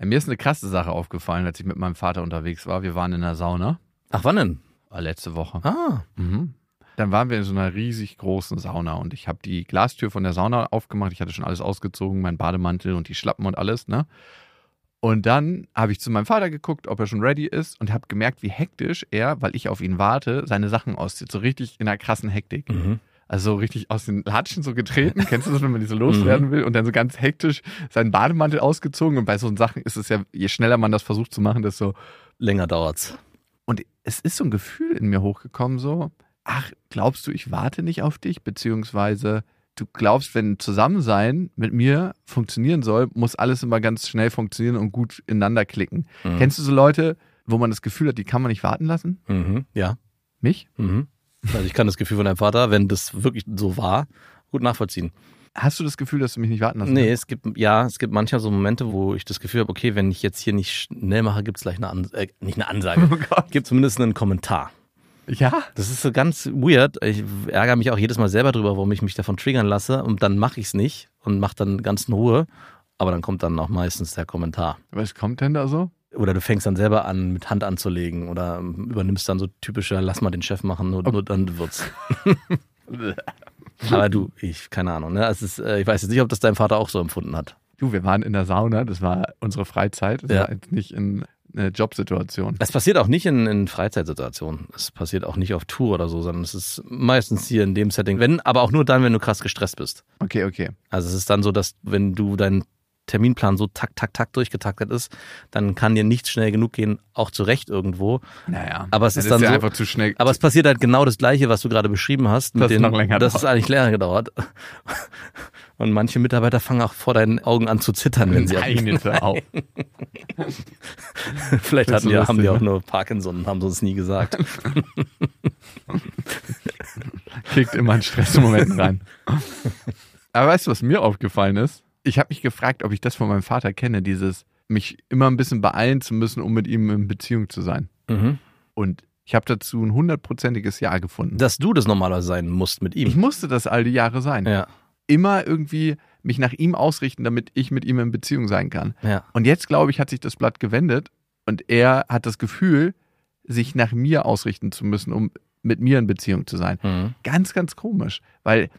Äh, Mir ist eine krasse Sache aufgefallen, als ich mit meinem Vater unterwegs war. Wir waren in der Sauna, Ach, wann denn? war letzte Woche. Ah, Mhm. Dann waren wir in so einer riesig großen Sauna und ich habe die Glastür von der Sauna aufgemacht. Ich hatte schon alles ausgezogen, meinen Bademantel und die Schlappen und alles, ne? Und dann habe ich zu meinem Vater geguckt, ob er schon ready ist und habe gemerkt, wie hektisch er, weil ich auf ihn warte, seine Sachen auszieht. So richtig in einer krassen Hektik. mhm. Also so richtig aus den Latschen so getreten. Kennst du das, wenn man die so loswerden will? Und dann so ganz hektisch seinen Bademantel ausgezogen. Und bei so Sachen ist es ja, je schneller man das versucht zu machen, desto. länger dauert's. Und es ist so ein Gefühl in mir hochgekommen, so, ach, glaubst du, ich warte nicht auf dich? Beziehungsweise du glaubst, wenn Zusammensein mit mir funktionieren soll, muss alles immer ganz schnell funktionieren und gut ineinander klicken. Mhm. Kennst du so Leute, wo man das Gefühl hat, die kann man nicht warten lassen? Mhm. Ja. Mich? Mhm. Also ich kann das Gefühl von deinem Vater, wenn das wirklich so war, gut nachvollziehen. Hast du das Gefühl, dass du mich nicht warten lassen Nee, kannst? es gibt, ja, es gibt manchmal so Momente, wo ich das Gefühl habe, okay, wenn ich jetzt hier nicht schnell mache, gibt es gleich eine Ansage, äh, nicht eine Ansage, Oh gibt zumindest einen Kommentar. Ja? Das ist so ganz weird. Ich ärgere mich auch jedes Mal selber drüber, warum ich mich davon triggern lasse und dann mache ich es nicht und mache dann ganz in Ruhe. Aber dann kommt dann auch meistens der Kommentar. Was kommt denn da so? Oder du fängst dann selber an, mit Hand anzulegen oder übernimmst dann so typische, lass mal den Chef machen, nur, nur dann wird's. Aber du, ich, keine Ahnung, ne? Es ist, äh, ich weiß jetzt nicht, ob das dein Vater auch so empfunden hat. Du, wir waren in der Sauna, das war unsere Freizeit, das Ja. war jetzt nicht in eine Jobsituation. Es passiert auch nicht in, in Freizeitsituationen. Es passiert auch nicht auf Tour oder so, sondern es ist meistens hier in dem Setting. Wenn, aber auch nur dann, wenn du krass gestresst bist. Okay, okay. Also es ist dann so, dass wenn du deinen Terminplan so tak, tak, tak durchgetaktet ist, dann kann dir nichts schnell genug gehen, auch zu Recht irgendwo. Naja. Aber es das ist dann ja so- einfach zu schnell. Aber es passiert halt genau das Gleiche, was du gerade beschrieben hast. Das noch länger Das dauert. ist eigentlich länger gedauert. Und manche Mitarbeiter fangen auch vor deinen Augen an zu zittern, wenn sie Nein, auf. Vielleicht ist hatten die, so haben die lustig, auch ne? nur Parkinson und haben uns nie gesagt. Kriegt immer in Stressmomenten rein. Aber weißt du, was mir aufgefallen ist? Ich habe mich gefragt, ob ich das von meinem Vater kenne, dieses mich immer ein bisschen beeilen zu müssen, um mit ihm in Beziehung zu sein. Mhm. Und ich habe dazu ein hundertprozentiges Ja gefunden. Dass du das normalerweise sein musst mit Ich ihm. musste das all die Jahre sein. Ja, Immer irgendwie mich nach ihm ausrichten, damit ich mit ihm in Beziehung sein kann. ja. Und jetzt, glaube ich, hat sich das Blatt gewendet und er hat das Gefühl, sich nach mir ausrichten zu müssen, um mit mir in Beziehung zu sein. Mhm. Ganz, ganz komisch, weil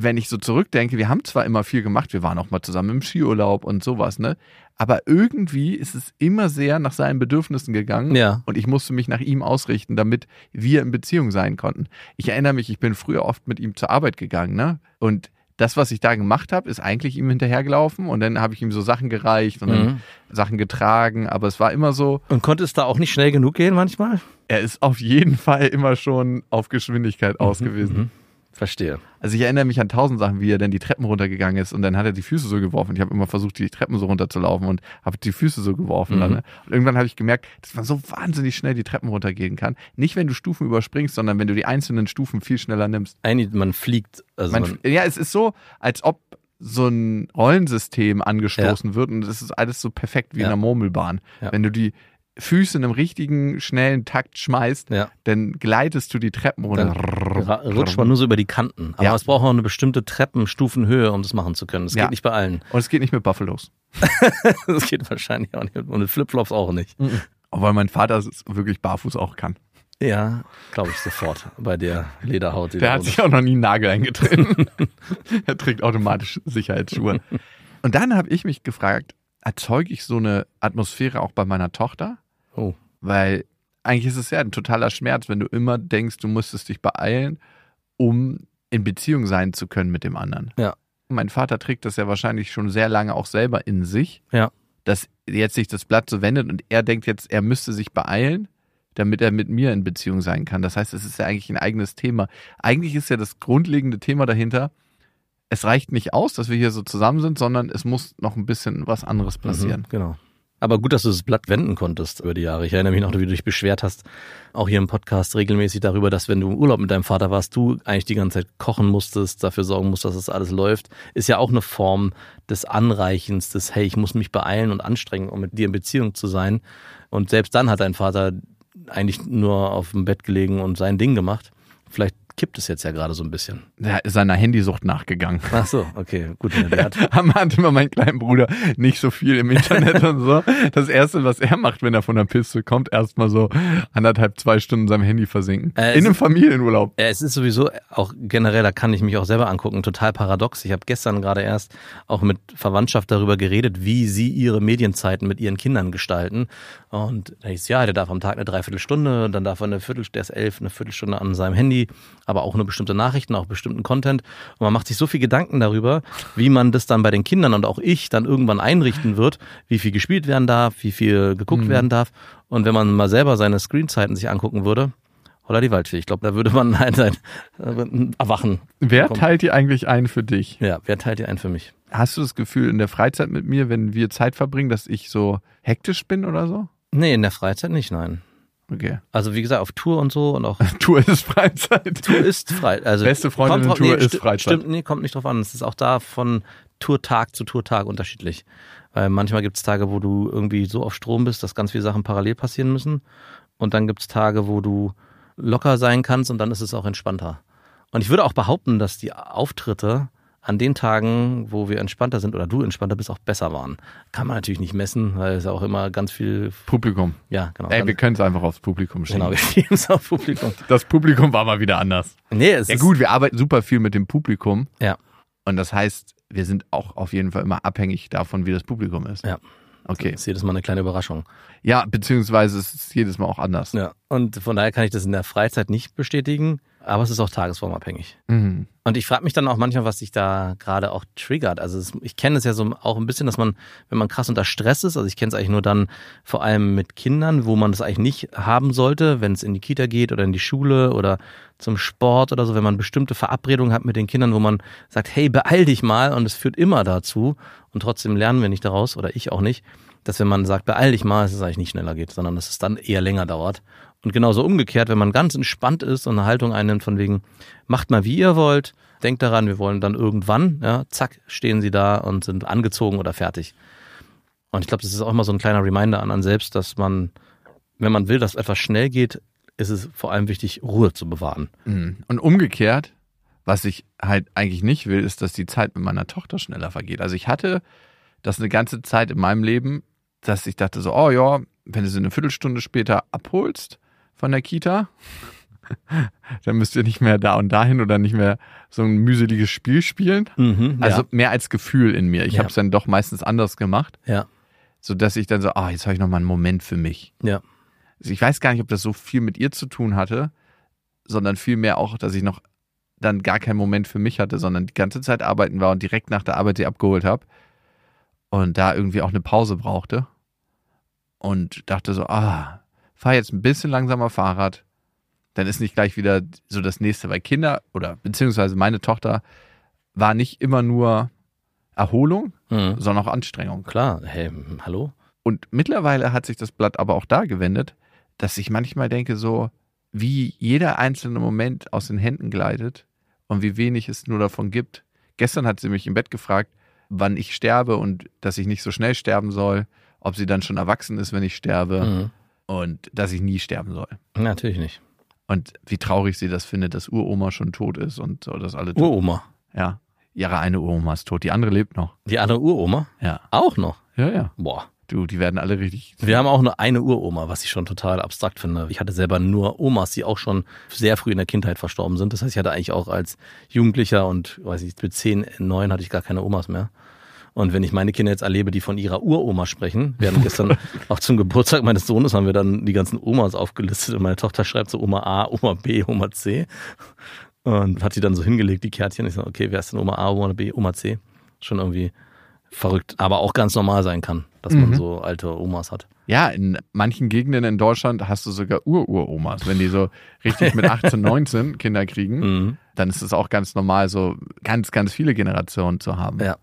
wenn ich so zurückdenke, wir haben zwar immer viel gemacht, wir waren auch mal zusammen im Skiurlaub und sowas, ne? Aber irgendwie ist es immer sehr nach seinen Bedürfnissen gegangen Ja. und ich musste mich nach ihm ausrichten, damit wir in Beziehung sein konnten. Ich erinnere mich, ich bin früher oft mit ihm zur Arbeit gegangen, ne? Und das, was ich da gemacht habe, ist eigentlich ihm hinterhergelaufen und dann habe ich ihm so Sachen gereicht und Mhm. Sachen getragen, aber es war immer so, Und konnte es da auch nicht schnell genug gehen manchmal? er ist auf jeden Fall immer schon auf Geschwindigkeit aus gewesen. Mhm. Verstehe. Also ich erinnere mich an tausend Sachen, wie er dann die Treppen runtergegangen ist und dann hat er die Füße so geworfen. Ich habe immer versucht, die Treppen so runterzulaufen und habe die Füße so geworfen. Mhm. Dann, ne? Und irgendwann habe ich gemerkt, dass man so wahnsinnig schnell die Treppen runtergehen kann. Nicht, wenn du Stufen überspringst, sondern wenn du die einzelnen Stufen viel schneller nimmst. Eigentlich, man fliegt. Also Man, man, ja, es ist so, als ob so ein Rollensystem angestoßen wird und es ist alles so perfekt wie Ja. in einer Murmelbahn. Ja. Wenn du die Füße in einem richtigen, schnellen Takt schmeißt, ja. dann gleitest du die Treppen runter. Dann rutscht man nur so über die Kanten. Aber Ja. es braucht auch eine bestimmte Treppenstufenhöhe, um das machen zu können. Das Ja. geht nicht bei allen. Und es geht nicht mit Buffalos. Das geht wahrscheinlich auch nicht. Und mit Flipflops auch nicht. Weil mein Vater es wirklich barfuß auch kann. Ja, glaube ich sofort. Bei der Lederhaut. die Der hat sich auch noch nie einen Nagel eingetreten. er trägt automatisch Sicherheitsschuhe. Und dann habe ich mich gefragt, erzeuge ich so eine Atmosphäre auch bei meiner Tochter? Oh. Weil eigentlich ist es ja ein totaler Schmerz, wenn du immer denkst, du müsstest dich beeilen, um in Beziehung sein zu können mit dem anderen. Ja. Mein Vater trägt das ja wahrscheinlich schon sehr lange auch selber in sich, Ja. dass jetzt sich das Blatt so wendet und er denkt jetzt, er müsste sich beeilen, damit er mit mir in Beziehung sein kann. Das heißt, es ist ja eigentlich ein eigenes Thema. Eigentlich ist ja das grundlegende Thema dahinter, es reicht nicht aus, dass wir hier so zusammen sind, sondern es muss noch ein bisschen was anderes passieren. Mhm, genau. Aber gut, dass du das Blatt wenden konntest über die Jahre. Ich erinnere mich noch, wie du dich beschwert hast, auch hier im Podcast regelmäßig darüber, dass wenn du im Urlaub mit deinem Vater warst, du eigentlich die ganze Zeit kochen musstest, dafür sorgen musst, dass das alles läuft. Ist ja auch eine Form des Anreichens, des, hey, ich muss mich beeilen und anstrengen, um mit dir in Beziehung zu sein. Und selbst dann hat dein Vater eigentlich nur auf dem Bett gelegen und sein Ding gemacht. Vielleicht kippt es jetzt ja gerade so ein bisschen. Der ist seiner Handysucht nachgegangen. Ach so, okay, gut. Hat, Am hatte immer mein kleiner Bruder nicht so viel im Internet und so. Das erste, was er macht, wenn er von der Piste kommt, erstmal so anderthalb, zwei Stunden in seinem Handy versinken. Äh, in einem Familienurlaub. Ja, es ist sowieso auch generell, da kann ich mich auch selber angucken, total paradox. Ich habe gestern gerade erst auch mit Verwandtschaft darüber geredet, wie sie ihre Medienzeiten mit ihren Kindern gestalten. Und da hieß ja, der darf am Tag eine Dreiviertelstunde, dann darf er eine Viertel, der ist elf, eine Viertelstunde an seinem Handy, aber auch nur bestimmte Nachrichten, auch bestimmten Content. Und man macht sich so viel Gedanken darüber, wie man das dann bei den Kindern und auch ich dann irgendwann einrichten wird, wie viel gespielt werden darf, wie viel geguckt werden darf. Und wenn man mal selber seine Screenzeiten sich angucken würde, Holla die Waldfee. Ich glaube, da würde man ein, ein, ein Erwachen. Wer bekommen. teilt die eigentlich ein für dich? Ja, wer teilt die ein für mich? Hast du das Gefühl in der Freizeit mit mir, wenn wir Zeit verbringen, dass ich so hektisch bin oder so? Nee, in der Freizeit nicht, nein. Okay. Also wie gesagt, auf Tour und so und auch Tour ist Freizeit. Tour ist frei. Also Beste Freundin kommt Tour nee, ist Freizeit. Stimmt, nee, kommt nicht drauf an. Es ist auch da von Tourtag zu Tourtag unterschiedlich. Weil manchmal gibt es Tage, wo du irgendwie so auf Strom bist, dass ganz viele Sachen parallel passieren müssen. Und dann gibt es Tage, wo du locker sein kannst und dann ist es auch entspannter. Und ich würde auch behaupten, dass die Auftritte an den Tagen, wo wir entspannter sind oder du entspannter bist, auch besser waren. Kann man natürlich nicht messen, weil es ja auch immer ganz viel, Publikum. ja, genau. Ey, wir können es einfach aufs Publikum schieben. genau, wir schieben es auf Publikum. Das Publikum war mal wieder anders. Nee, es Ja ist, gut, wir arbeiten super viel mit dem Publikum. Ja. Und das heißt, wir sind auch auf jeden Fall immer abhängig davon, wie das Publikum ist. Ja. Okay. ist jedes Mal eine kleine Überraschung. Ja, beziehungsweise es ist jedes Mal auch anders. Ja. Und von daher kann ich das in der Freizeit nicht bestätigen, aber es ist auch tagesformabhängig. Mhm. Und ich frage mich dann auch manchmal, was sich da gerade auch triggert. Also es, ich kenne es ja so auch ein bisschen, dass man, wenn man krass unter Stress ist, also ich kenne es eigentlich nur dann vor allem mit Kindern, wo man das eigentlich nicht haben sollte, wenn es in die Kita geht oder in die Schule oder zum Sport oder so, wenn man bestimmte Verabredungen hat mit den Kindern, wo man sagt, hey, beeil dich mal und es führt immer dazu und trotzdem lernen wir nicht daraus oder ich auch nicht, dass wenn man sagt, beeil dich mal, dass es eigentlich nicht schneller geht, sondern dass es dann eher länger dauert. Und genauso umgekehrt, wenn man ganz entspannt ist und eine Haltung einnimmt von wegen, macht mal wie ihr wollt, denkt daran, wir wollen dann irgendwann, ja, zack, stehen sie da und sind angezogen oder fertig. Und ich glaube, das ist auch immer so ein kleiner Reminder an einen selbst, dass man, wenn man will, dass etwas schnell geht, ist es vor allem wichtig, Ruhe zu bewahren. Mhm. Und umgekehrt, was ich halt eigentlich nicht will, ist, dass die Zeit mit meiner Tochter schneller vergeht. Also ich hatte das eine ganze Zeit in meinem Leben, dass ich dachte so, oh ja, wenn du sie eine Viertelstunde später abholst von der Kita, dann müsst ihr nicht mehr da und dahin oder nicht mehr so ein mühseliges Spiel spielen. Mhm, Also mehr als Gefühl in mir. Ich Ja. habe es dann doch meistens anders gemacht, ja, so dass ich dann so, ah, jetzt habe ich noch mal einen Moment für mich. ja, Also ich weiß gar nicht, ob das so viel mit ihr zu tun hatte, sondern vielmehr auch, dass ich noch dann gar keinen Moment für mich hatte, sondern die ganze Zeit arbeiten war und direkt nach der Arbeit sie abgeholt habe und da irgendwie auch eine Pause brauchte und dachte so, ah, fahr jetzt ein bisschen langsamer Fahrrad, dann ist nicht gleich wieder so das nächste, weil Kinder oder beziehungsweise meine Tochter war nicht immer nur Erholung, mhm. sondern auch Anstrengung. klar, hey, hallo? Und mittlerweile hat sich das Blatt aber auch da gewendet, dass ich manchmal denke, so wie jeder einzelne Moment aus den Händen gleitet und wie wenig es nur davon gibt. Gestern hat sie mich im Bett gefragt, wann ich sterbe und dass ich nicht so schnell sterben soll, ob sie dann schon erwachsen ist, wenn ich sterbe Mhm. Und dass ich nie sterben soll. Natürlich nicht. Und wie traurig sie das findet, dass Uroma schon tot ist und so, dass alle tot Uroma. Ja. Ihre eine Uroma ist tot, die andere lebt noch. Die andere Uroma? Ja. Auch noch? Ja, ja. Boah. Du, die werden alle richtig. Wir haben auch nur eine Uroma, was ich schon total abstrakt finde. Ich hatte selber nur Omas, die auch schon sehr früh in der Kindheit verstorben sind. Das heißt, ich hatte eigentlich auch als Jugendlicher und weiß ich, mit 10, 9 hatte ich gar keine Omas mehr. Und wenn ich meine Kinder jetzt erlebe, die von ihrer Uroma sprechen, wir haben gestern auch zum Geburtstag meines Sohnes haben wir dann die ganzen Omas aufgelistet und meine Tochter schreibt so Oma A, Oma B, Oma C und hat sie dann so hingelegt, die Kärtchen. Ich so, okay, wer ist denn Oma A, Oma B, Oma C? Schon irgendwie verrückt, aber auch ganz normal sein kann, dass man Mhm. so alte Omas hat. Ja, in manchen Gegenden in Deutschland hast du sogar Ur-Uromas. Wenn die so richtig mit 18, 19 Kinder kriegen, Mhm. dann ist es auch ganz normal, so ganz, ganz viele Generationen zu haben. Ja.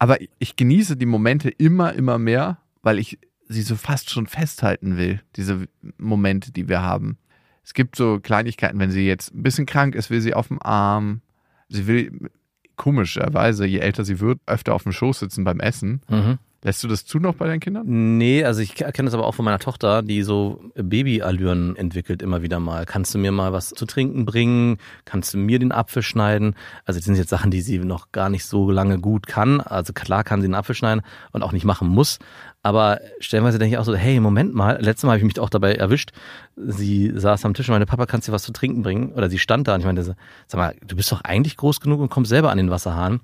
Aber ich genieße die Momente immer, immer mehr, weil ich sie so fast schon festhalten will, diese Momente, die wir haben. Es gibt so Kleinigkeiten, wenn sie jetzt ein bisschen krank ist, will sie auf dem Arm. Sie will komischerweise, je älter sie wird, öfter auf dem Schoß sitzen beim Essen. Mhm. Lässt du das zu noch bei deinen Kindern? Nee, also ich kenne das aber auch von meiner Tochter, die so Babyallüren entwickelt immer wieder mal. Kannst du mir mal was zu trinken bringen? Kannst du mir den Apfel schneiden? Also das sind jetzt Sachen, die sie noch gar nicht so lange gut kann. Also klar kann sie den Apfel schneiden und auch nicht machen muss. Aber stellenweise denke ich auch so, hey, Moment mal, letztes Mal habe ich mich auch dabei erwischt. Sie saß am Tisch und meine Papa, kannst du dir was zu trinken bringen? Oder sie stand da und ich meinte, sag mal, du bist doch eigentlich groß genug und kommst selber an den Wasserhahn.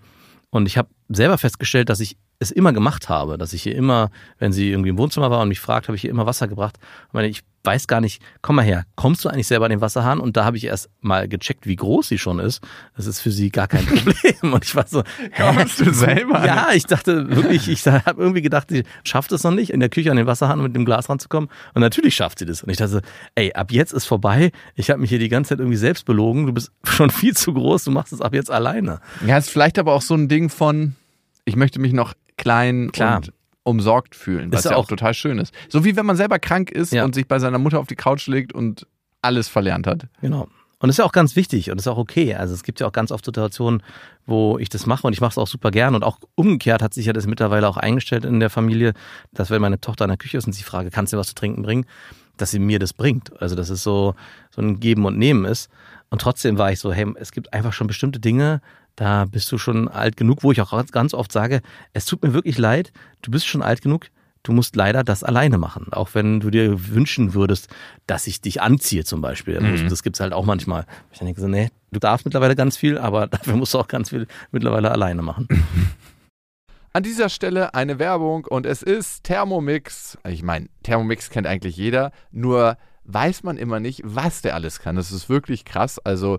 Und ich habe selber festgestellt, dass ich es immer gemacht habe, dass ich hier immer, wenn sie irgendwie im Wohnzimmer war und mich fragt, habe ich hier immer Wasser gebracht. Ich meine, ich weiß gar nicht, komm mal her, kommst du eigentlich selber an den Wasserhahn? Und da habe ich erst mal gecheckt, wie groß sie schon ist. Das ist für sie gar kein Problem. Und ich war so, Kommst du selber? an ja, ich dachte wirklich, ich habe irgendwie gedacht, sie schafft es noch nicht, in der Küche an den Wasserhahn mit dem Glas ranzukommen. Und natürlich schafft sie das. Und ich dachte, ey, ab jetzt ist vorbei. Ich habe mich hier die ganze Zeit irgendwie selbst belogen. Du bist schon viel zu groß. Du machst es ab jetzt alleine. Ja, ist vielleicht aber auch so ein Ding von, ich möchte mich noch klein Klar. und umsorgt fühlen, was Ist ja auch auch- total schön ist. So wie wenn man selber krank ist Ja. und sich bei seiner Mutter auf die Couch legt und alles verlernt hat. Genau. Und das ist ja auch ganz wichtig und ist auch okay. Also es gibt ja auch ganz oft Situationen, wo ich das mache und ich mache es auch super gern. Und auch umgekehrt hat sich ja das mittlerweile auch eingestellt in der Familie, dass wenn meine Tochter in der Küche ist und sie frage, kannst du was zu trinken bringen, dass sie mir das bringt. Also dass es so, so ein Geben und Nehmen ist. Und trotzdem war ich so, hey, es gibt einfach schon bestimmte Dinge, da bist du schon alt genug, wo ich auch ganz oft sage, es tut mir wirklich leid, du bist schon alt genug, du musst leider das alleine machen. Auch wenn du dir wünschen würdest, dass ich dich anziehe zum Beispiel. Mhm. Das gibt's halt auch manchmal. Ich denke so, nee, du darfst mittlerweile ganz viel, aber dafür musst du auch ganz viel mittlerweile alleine machen. An dieser Stelle eine Werbung und es ist Thermomix. Ich meine, Thermomix kennt eigentlich jeder, nur weiß man immer nicht, was der alles kann. Das ist wirklich krass. Also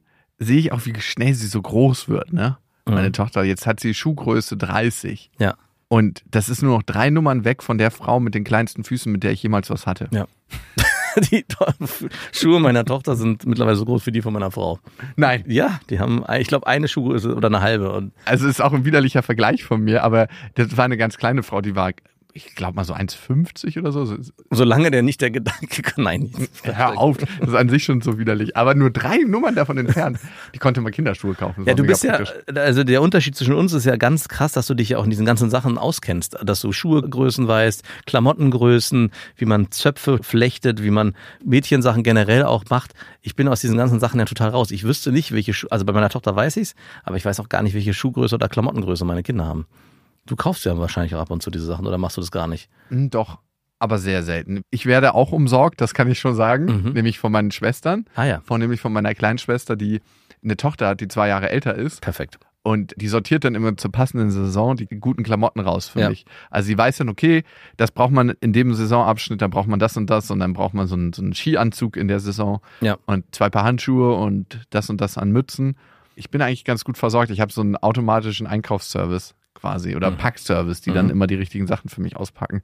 sehe ich auch, wie schnell sie so groß wird, ne? Meine Mhm. Tochter, jetzt hat sie Schuhgröße 30. Ja. Und das ist nur noch drei Nummern weg von der Frau mit den kleinsten Füßen, mit der ich jemals was hatte. Ja. Die Schuhe meiner Tochter sind mittlerweile so groß wie die von meiner Frau. Nein, Ja, die haben, ich glaube, eine Schuhgröße oder eine halbe. Und also es ist auch ein widerlicher Vergleich von mir, aber das war eine ganz kleine Frau, die war, ich glaube mal so 1,50 oder so. solange der nicht der Gedanke kann, nein. Hör auf, das ist an sich schon so widerlich. Aber nur drei Nummern davon entfernt. Die konnte man Kinderschuhe kaufen. Ja, du bist ja, also der Unterschied zwischen uns ist ja ganz krass, dass du dich ja auch in diesen ganzen Sachen auskennst, dass du Schuhegrößen weißt, Klamottengrößen, wie man Zöpfe flechtet, wie man Mädchensachen generell auch macht. Ich bin aus diesen ganzen Sachen ja total raus. Ich wüsste nicht, welche Schuhe, also bei meiner Tochter weiß ich's, aber ich weiß auch gar nicht, welche Schuhgröße oder Klamottengröße meine Kinder haben. Du kaufst ja wahrscheinlich auch ab und zu diese Sachen oder machst du das gar nicht? Hm, Doch. aber sehr selten. Ich werde auch umsorgt, das kann ich schon sagen, Mhm. nämlich von meinen Schwestern, Ah ja, von nämlich von meiner kleinen Schwester, die eine Tochter hat, die zwei Jahre älter ist. perfekt. Und die sortiert dann immer zur passenden Saison die guten Klamotten raus für Ja. mich. Also sie weiß dann, okay, das braucht man in dem Saisonabschnitt, dann braucht man das und das und dann braucht man so einen, so einen Skianzug in der Saison Ja. und zwei Paar Handschuhe und das und das an Mützen. Ich bin eigentlich ganz gut versorgt. Ich habe so einen automatischen Einkaufsservice quasi oder Mhm. Packservice, die dann Mhm. immer die richtigen Sachen für mich auspacken.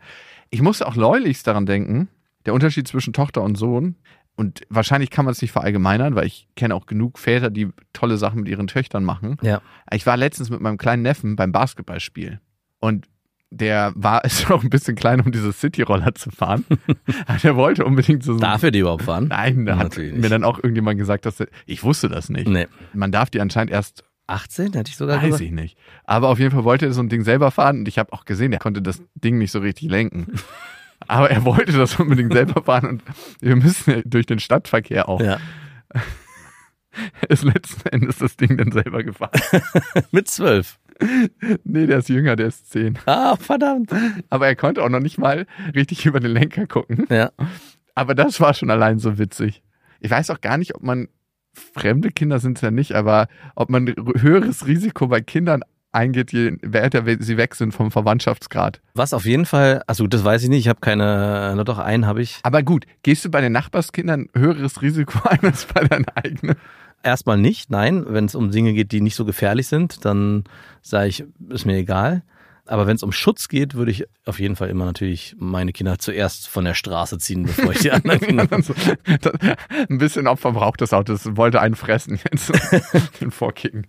Ich musste auch neulichst daran denken, der Unterschied zwischen Tochter und Sohn. Und wahrscheinlich kann man es nicht verallgemeinern, weil ich kenne auch genug Väter, die tolle Sachen mit ihren Töchtern machen. Ja. Ich war letztens mit meinem kleinen Neffen beim Basketballspiel und der war ist auch ein bisschen klein, um diese City-Roller zu fahren. Der wollte unbedingt so. Darf er die überhaupt fahren? Nein, da hat Natürlich mir nicht. dann auch irgendjemand gesagt, dass er, ich wusste das nicht. Nee. Man darf die anscheinend erst, 18 hätte ich sogar weiß gesagt. ich nicht. Aber auf jeden Fall wollte er so ein Ding selber fahren und ich habe auch gesehen, er konnte das Ding nicht so richtig lenken. Aber er wollte das unbedingt selber fahren und wir müssen ja durch den Stadtverkehr auch. Ja. Ist letzten Endes das Ding dann selber gefahren. Mit 12. Nee, der ist jünger, der ist zehn. Ah, verdammt. Aber er konnte auch noch nicht mal richtig über den Lenker gucken. Ja. Aber das war schon allein so witzig. Ich weiß auch gar nicht, ob man, fremde Kinder sind es ja nicht, aber ob man höheres Risiko bei Kindern eingeht, je weiter sie weg sind vom Verwandtschaftsgrad. Was auf jeden Fall, also das weiß ich nicht, ich habe keine, na doch, einen habe ich. Aber gut, gehst du bei den Nachbarskindern höheres Risiko ein als bei deinen eigenen? Erstmal nicht, nein. Wenn es um Dinge geht, die nicht so gefährlich sind, dann sage ich, ist mir egal. Aber wenn es um Schutz geht, würde ich auf jeden Fall immer natürlich meine Kinder zuerst von der Straße ziehen, bevor ich die anderen Kinder. Also, das- ein bisschen Opferbrauch des Autos, wollte einen fressen jetzt. Den vorkicken.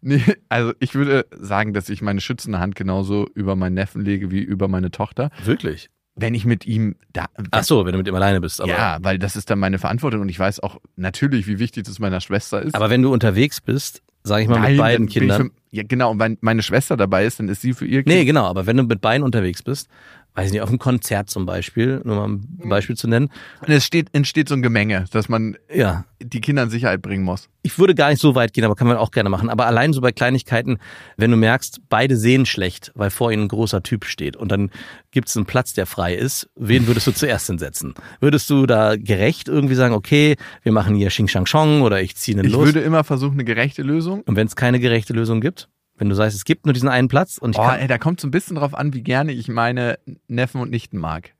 Nee, also ich würde sagen, dass ich meine schützende Hand genauso über meinen Neffen lege wie über meine Tochter. Wirklich? Wenn ich mit ihm da. Ach so, wenn du mit ihm alleine bist. Aber, ja, weil das ist dann meine Verantwortung und ich weiß auch natürlich, wie wichtig das meiner Schwester ist. aber wenn du unterwegs bist, sage ich mal Nein, mit beiden Kindern. Für, ja, genau, und wenn meine Schwester dabei ist, dann ist sie für ihr Kind. Nee, genau, aber wenn du mit beiden unterwegs bist, weiß ich nicht, auf einem Konzert zum Beispiel, nur mal Mhm. ein Beispiel zu nennen. Und es steht, entsteht so ein Gemenge, dass man Ja, die Kinder in Sicherheit bringen muss. ich würde gar nicht so weit gehen, aber kann man auch gerne machen. Aber allein so bei Kleinigkeiten, wenn du merkst, beide sehen schlecht, weil vor ihnen ein großer Typ steht und dann gibt es einen Platz, der frei ist, wen würdest du zuerst hinsetzen? Würdest du da gerecht irgendwie sagen, okay, wir machen hier Xing Shang Chong oder ich ziehe einen Ich los? würde immer versuchen, eine gerechte Lösung. und wenn es keine gerechte Lösung gibt, wenn du sagst, es gibt nur diesen einen Platz und ich Oh, kann, ey, da kommt so ein bisschen drauf an, wie gerne ich meine Neffen und Nichten mag.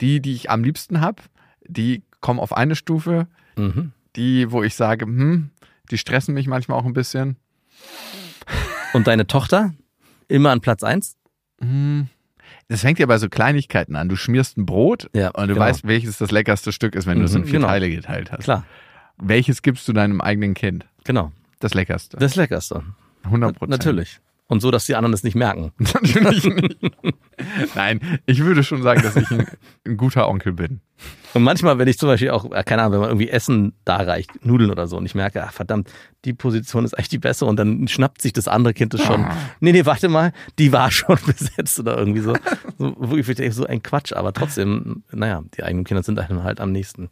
Die, die ich am liebsten habe, die kommen auf eine Stufe. mhm. Die, wo ich sage, hm, die stressen mich manchmal auch ein bisschen. und deine Tochter immer an Platz eins? Hm. Das fängt ja bei so Kleinigkeiten an. Du schmierst ein Brot Ja, und du genau. weißt, welches das leckerste Stück ist, wenn du es in Mhm, vier genau. Teile geteilt hast. Klar, Welches gibst du deinem eigenen Kind? genau. Das leckerste. Das Leckerste. 100 Prozent. Natürlich. Und so, dass die anderen es nicht merken. Natürlich nicht. Nein, ich würde schon sagen, dass ich ein, ein guter Onkel bin. Und manchmal, wenn ich zum Beispiel auch, äh, keine Ahnung, wenn man irgendwie Essen da reicht, Nudeln oder so, und ich merke, ach verdammt, die Position ist eigentlich die bessere und dann schnappt sich das andere Kind das schon. Nee, nee, warte mal, die war schon besetzt oder irgendwie so. so wirklich so ein Quatsch, aber trotzdem, naja, die eigenen Kinder sind einem halt am nächsten.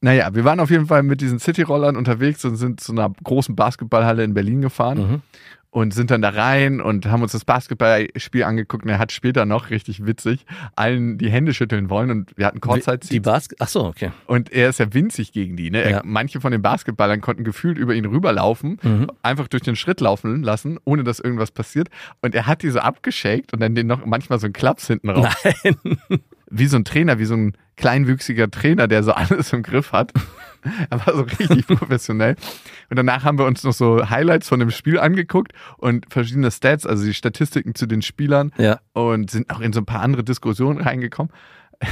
Naja, wir waren auf jeden Fall mit diesen City-Rollern unterwegs und sind zu einer großen Basketballhalle in Berlin gefahren Mhm. und sind dann da rein und haben uns das Basketballspiel angeguckt und er hat später noch, richtig witzig, allen die Hände schütteln wollen und wir hatten Die Kurzzeit Basket, ach so, okay. und er ist ja winzig gegen die. Ne? Er, Ja. Manche von den Basketballern konnten gefühlt über ihn rüberlaufen, Mhm. einfach durch den Schritt laufen lassen, ohne dass irgendwas passiert. Und er hat die so abgeschakt und dann den noch manchmal so einen Klaps hinten raus. Nein. Wie so ein Trainer, wie so ein kleinwüchsiger Trainer, der so alles im Griff hat. er war so richtig professionell. Und danach haben wir uns noch so Highlights von dem Spiel angeguckt und verschiedene Stats, also die Statistiken zu den Spielern Ja. und sind auch in so ein paar andere Diskussionen reingekommen.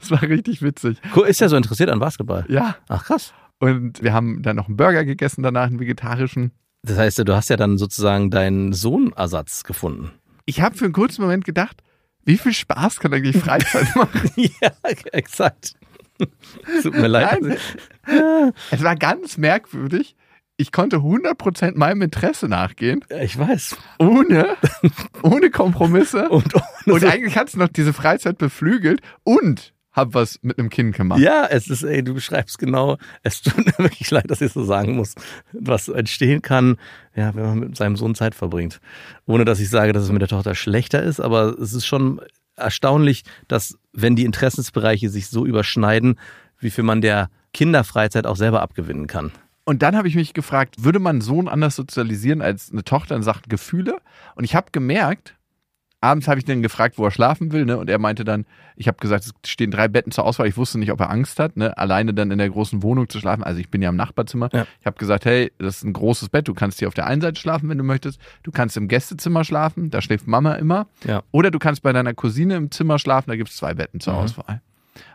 Es war richtig witzig. Cool, ist ja so interessiert an Basketball. Ja, Ach krass. und wir haben dann noch einen Burger gegessen, danach einen vegetarischen. Das heißt, du hast ja dann sozusagen deinen Sohnersatz gefunden. Ich habe für einen kurzen Moment gedacht, wie viel Spaß kann eigentlich Freizeit machen? ja, exakt. Tut mir leid. Nein, es war ganz merkwürdig. Ich konnte 100% meinem Interesse nachgehen, Ja, Ich weiß. ohne, ohne Kompromisse. Und, Und eigentlich hat es noch diese Freizeit beflügelt und habe was mit einem Kind gemacht. Ja, es ist, ey, du beschreibst genau, es tut mir wirklich leid, dass ich so sagen muss, was entstehen kann, ja, wenn man mit seinem Sohn Zeit verbringt. Ohne dass ich sage, dass es mit der Tochter schlechter ist, aber es ist schon erstaunlich, dass wenn die Interessensbereiche sich so überschneiden, wie viel man der Kinderfreizeit auch selber abgewinnen kann. Und dann habe ich mich gefragt, würde man einen Sohn anders sozialisieren als eine Tochter in Sachen Gefühle? Und ich habe gemerkt, abends habe ich den gefragt, wo er schlafen will, ne? Und er meinte dann, ich habe gesagt, es stehen drei Betten zur Auswahl. Ich wusste nicht, ob er Angst hat, ne? alleine dann in der großen Wohnung zu schlafen. Also ich bin ja im Nachbarzimmer. Ja. Ich habe gesagt, hey, das ist ein großes Bett. Du kannst hier auf der einen Seite schlafen, wenn du möchtest. Du kannst im Gästezimmer schlafen. Da schläft Mama immer. Ja. Oder du kannst bei deiner Cousine im Zimmer schlafen. Da gibt es zwei Betten zur Mhm. Auswahl.